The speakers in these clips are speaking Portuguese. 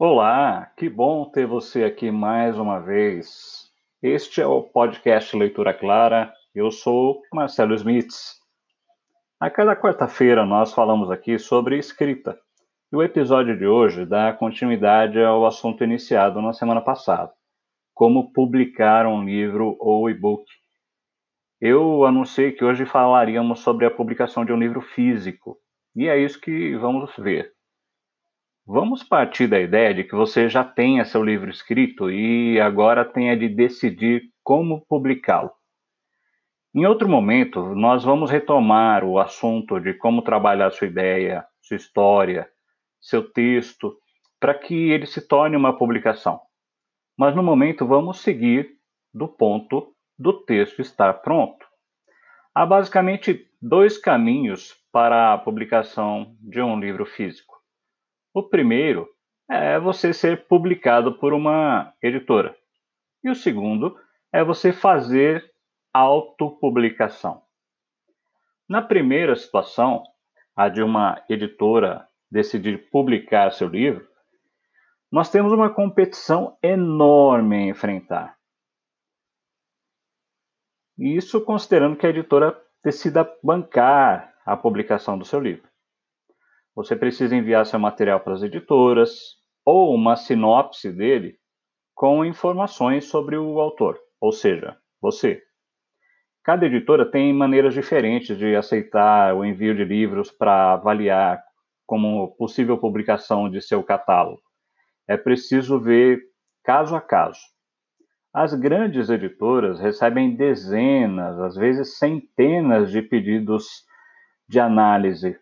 Olá, que bom ter você aqui mais uma vez. Este é o podcast Leitura Clara. Eu sou Marcelo Smith. A cada quarta-feira nós falamos aqui sobre escrita. E o episódio de hoje dá continuidade ao assunto iniciado na semana passada: como publicar um livro ou e-book. Eu anunciei que hoje falaríamos sobre a publicação de um livro físico, e é isso que vamos ver. Vamos partir da ideia de que você já tenha seu livro escrito e agora tenha de decidir como publicá-lo. Em outro momento, nós vamos retomar o assunto de como trabalhar sua ideia, sua história, seu texto, para que ele se torne uma publicação. Mas no momento, vamos seguir do ponto do texto estar pronto. Há basicamente dois caminhos para a publicação de um livro físico. O primeiro é você ser publicado por uma editora. E o segundo é você fazer autopublicação. Na primeira situação, a de uma editora decidir publicar seu livro, nós temos uma competição enorme a enfrentar. Isso considerando que a editora decida bancar a publicação do seu livro. Você precisa enviar seu material para as editoras ou uma sinopse dele com informações sobre o autor, ou seja, você. Cada editora tem maneiras diferentes de aceitar o envio de livros para avaliar como possível publicação de seu catálogo. É preciso ver caso a caso. As grandes editoras recebem dezenas, às vezes centenas de pedidos de análise.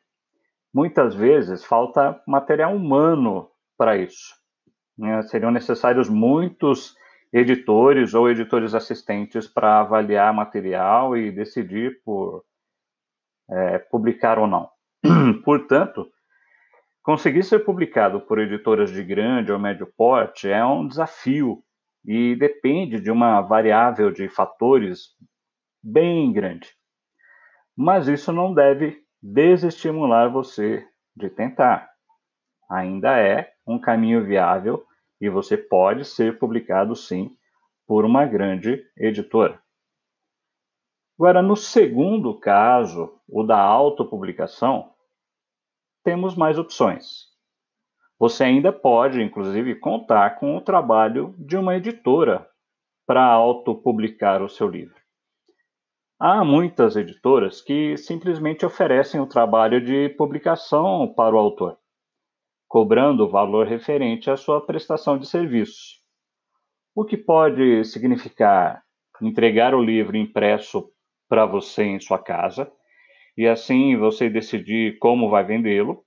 Muitas vezes falta material humano para isso. Né? Seriam necessários muitos editores ou editores assistentes para avaliar material e decidir por é, publicar ou não. Portanto, conseguir ser publicado por editoras de grande ou médio porte é um desafio e depende de uma variável de fatores bem grande. Mas isso não deve desestimular você de tentar. Ainda é um caminho viável e você pode ser publicado sim por uma grande editora. Agora, no segundo caso, o da autopublicação, temos mais opções. Você ainda pode, inclusive, contar com o trabalho de uma editora para autopublicar o seu livro. Há muitas editoras que simplesmente oferecem o trabalho de publicação para o autor cobrando o valor referente à sua prestação de serviço. O que pode significar entregar o livro impresso para você em sua casa e assim você decidir como vai vendê-lo,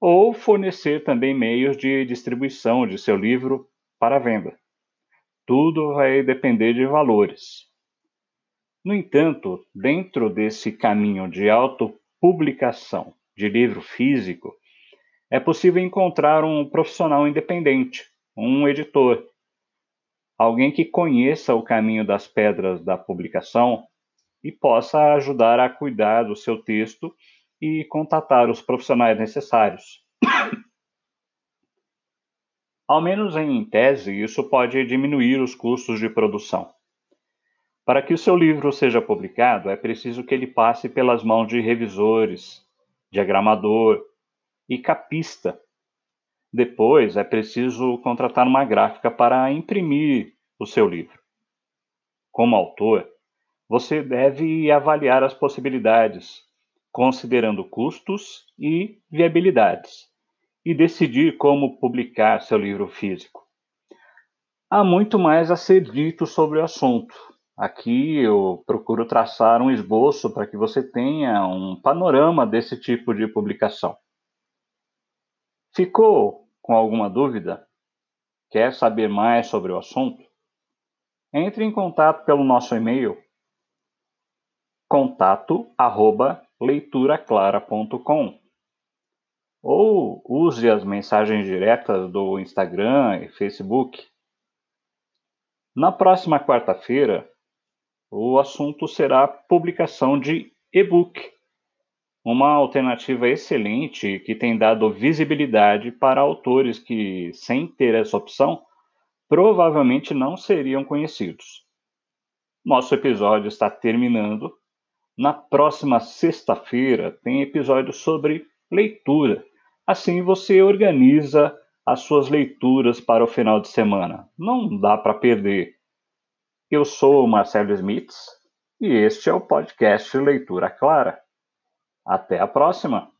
ou fornecer também meios de distribuição de seu livro para venda. Tudo vai depender de valores. No entanto, dentro desse caminho de autopublicação de livro físico, é possível encontrar um profissional independente, um editor, alguém que conheça o caminho das pedras da publicação e possa ajudar a cuidar do seu texto e contatar os profissionais necessários. Ao menos em tese, isso pode diminuir os custos de produção. Para que o seu livro seja publicado, é preciso que ele passe pelas mãos de revisores, diagramador, e capista. Depois é preciso contratar uma gráfica para imprimir o seu livro. Como autor, você deve avaliar as possibilidades, considerando custos e viabilidades, e decidir como publicar seu livro físico. Há muito mais a ser dito sobre o assunto. Aqui eu procuro traçar um esboço para que você tenha um panorama desse tipo de publicação. Ficou com alguma dúvida? Quer saber mais sobre o assunto? Entre em contato pelo nosso e-mail contato@leituraclara.com ou use as mensagens diretas do Instagram e Facebook. Na próxima quarta-feira, o assunto será publicação de e-book uma alternativa excelente que tem dado visibilidade para autores que, sem ter essa opção, provavelmente não seriam conhecidos. Nosso episódio está terminando. Na próxima sexta-feira tem episódio sobre leitura. Assim você organiza as suas leituras para o final de semana. Não dá para perder. Eu sou o Marcelo Smits e este é o podcast Leitura Clara. Até a próxima!